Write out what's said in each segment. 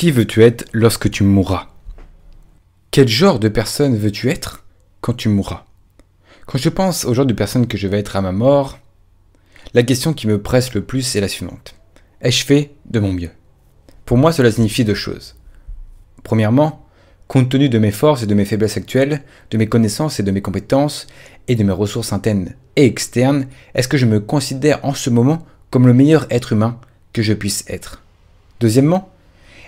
Qui veux-tu être lorsque tu mourras? Quel genre de personne veux-tu être quand tu mourras? Quand je pense au genre de personne que je vais être à ma mort, la question qui me presse le plus est la suivante. Ai-je fait de mon mieux? Pour moi, cela signifie deux choses. Premièrement, compte tenu de mes forces et de mes faiblesses actuelles, de mes connaissances et de mes compétences, et de mes ressources internes et externes, est-ce que je me considère en ce moment comme le meilleur être humain que je puisse être? Deuxièmement,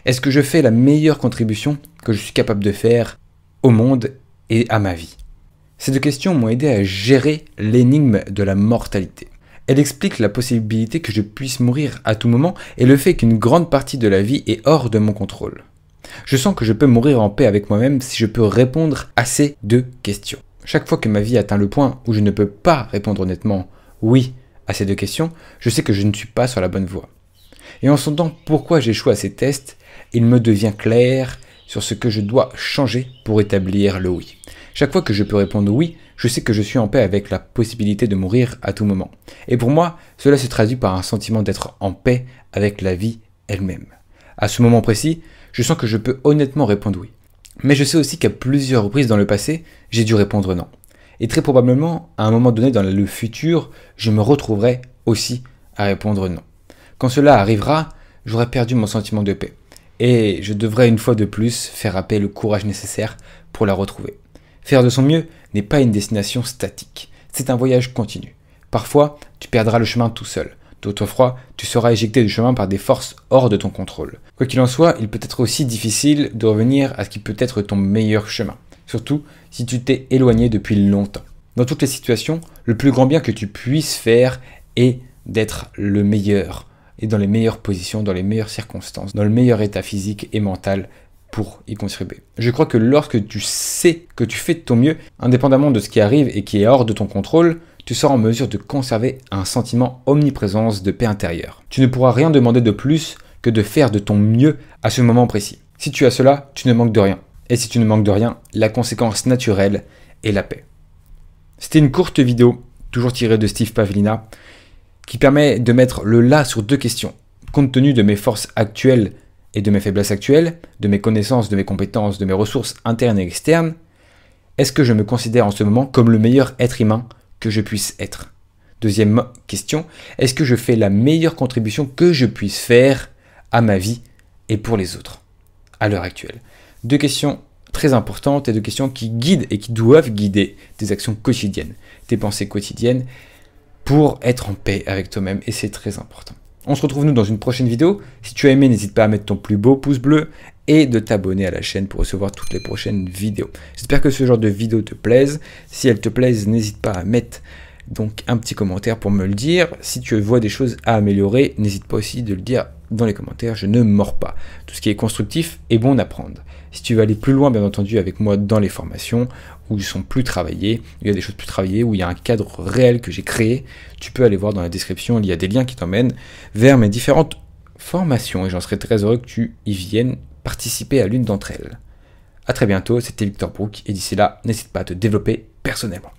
est-ce que je fais la meilleure contribution que je suis capable de faire au monde et à ma vie? Ces deux questions m'ont aidé à gérer l'énigme de la mortalité. Elle explique la possibilité que je puisse mourir à tout moment et le fait qu'une grande partie de la vie est hors de mon contrôle. Je sens que je peux mourir en paix avec moi-même si je peux répondre à ces deux questions. Chaque fois que ma vie atteint le point où je ne peux pas répondre honnêtement oui à ces deux questions, je sais que je ne suis pas sur la bonne voie. Et en sondant pourquoi j'échoue à ces tests, il me devient clair sur ce que je dois changer pour établir le oui. Chaque fois que je peux répondre oui, je sais que je suis en paix avec la possibilité de mourir à tout moment. Et pour moi, cela se traduit par un sentiment d'être en paix avec la vie elle-même. À ce moment précis, je sens que je peux honnêtement répondre oui. Mais je sais aussi qu'à plusieurs reprises dans le passé, j'ai dû répondre non. Et très probablement, à un moment donné dans le futur, je me retrouverai aussi à répondre non. Quand cela arrivera, j'aurai perdu mon sentiment de paix. Et je devrais une fois de plus faire appel au courage nécessaire pour la retrouver. Faire de son mieux n'est pas une destination statique, c'est un voyage continu. Parfois, tu perdras le chemin tout seul. D'autres fois, tu seras éjecté du chemin par des forces hors de ton contrôle. Quoi qu'il en soit, il peut être aussi difficile de revenir à ce qui peut être ton meilleur chemin, surtout si tu t'es éloigné depuis longtemps. Dans toutes les situations, le plus grand bien que tu puisses faire est d'être le meilleur, et dans les meilleures positions, dans les meilleures circonstances, dans le meilleur état physique et mental pour y contribuer. Je crois que lorsque tu sais que tu fais de ton mieux, indépendamment de ce qui arrive et qui est hors de ton contrôle, tu seras en mesure de conserver un sentiment omniprésence de paix intérieure. Tu ne pourras rien demander de plus que de faire de ton mieux à ce moment précis. Si tu as cela, tu ne manques de rien. Et si tu ne manques de rien, la conséquence naturelle est la paix. C'était une courte vidéo, toujours tirée de Steve Pavlina, qui permet de mettre le là sur deux questions. Compte tenu de mes forces actuelles et de mes faiblesses actuelles, de mes connaissances, de mes compétences, de mes ressources internes et externes, est-ce que je me considère en ce moment comme le meilleur être humain que je puisse être? Deuxième question, est-ce que je fais la meilleure contribution que je puisse faire à ma vie et pour les autres? À l'heure actuelle. Deux questions très importantes et deux questions qui guident et qui doivent guider tes actions quotidiennes, tes pensées quotidiennes pour être en paix avec toi-même et c'est très important. On se retrouve nous dans une prochaine vidéo. Si tu as aimé, n'hésite pas à mettre ton plus beau pouce bleu et de t'abonner à la chaîne pour recevoir toutes les prochaines vidéos. J'espère que ce genre de vidéo te plaise. Si elles te plaisent, n'hésite pas à mettre donc un petit commentaire pour me le dire. Si tu vois des choses à améliorer, n'hésite pas aussi de le dire dans les commentaires. Je ne mords pas. Tout ce qui est constructif est bon à prendre. Si tu veux aller plus loin, bien entendu, avec moi dans les formations, où ils sont plus travaillés, il y a des choses plus travaillées, où il y a un cadre réel que j'ai créé, tu peux aller voir dans la description, il y a des liens qui t'emmènent vers mes différentes formations, et j'en serais très heureux que tu y viennes participer à l'une d'entre elles. A très bientôt, c'était Victor Brook, et d'ici là, n'hésite pas à te développer personnellement.